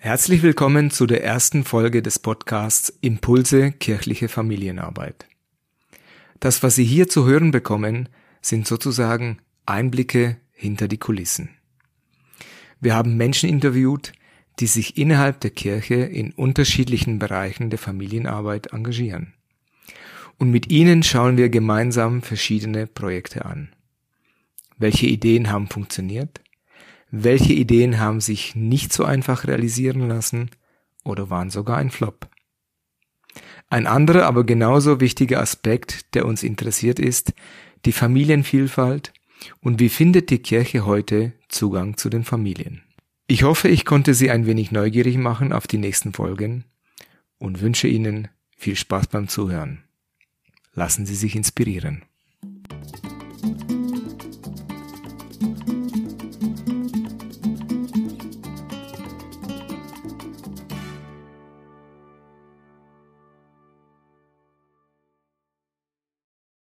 Herzlich willkommen zu der ersten Folge des Podcasts Impulse kirchliche Familienarbeit. Das, was Sie hier zu hören bekommen, sind sozusagen Einblicke hinter die Kulissen. Wir haben Menschen interviewt, die sich innerhalb der Kirche in unterschiedlichen Bereichen der Familienarbeit engagieren. Und mit ihnen schauen wir gemeinsam verschiedene Projekte an. Welche Ideen haben funktioniert? Welche Ideen haben sich nicht so einfach realisieren lassen oder waren sogar ein Flop? Ein anderer, aber genauso wichtiger Aspekt, der uns interessiert ist, die Familienvielfalt und wie findet die Kirche heute Zugang zu den Familien. Ich hoffe, ich konnte Sie ein wenig neugierig machen auf die nächsten Folgen und wünsche Ihnen viel Spaß beim Zuhören. Lassen Sie sich inspirieren.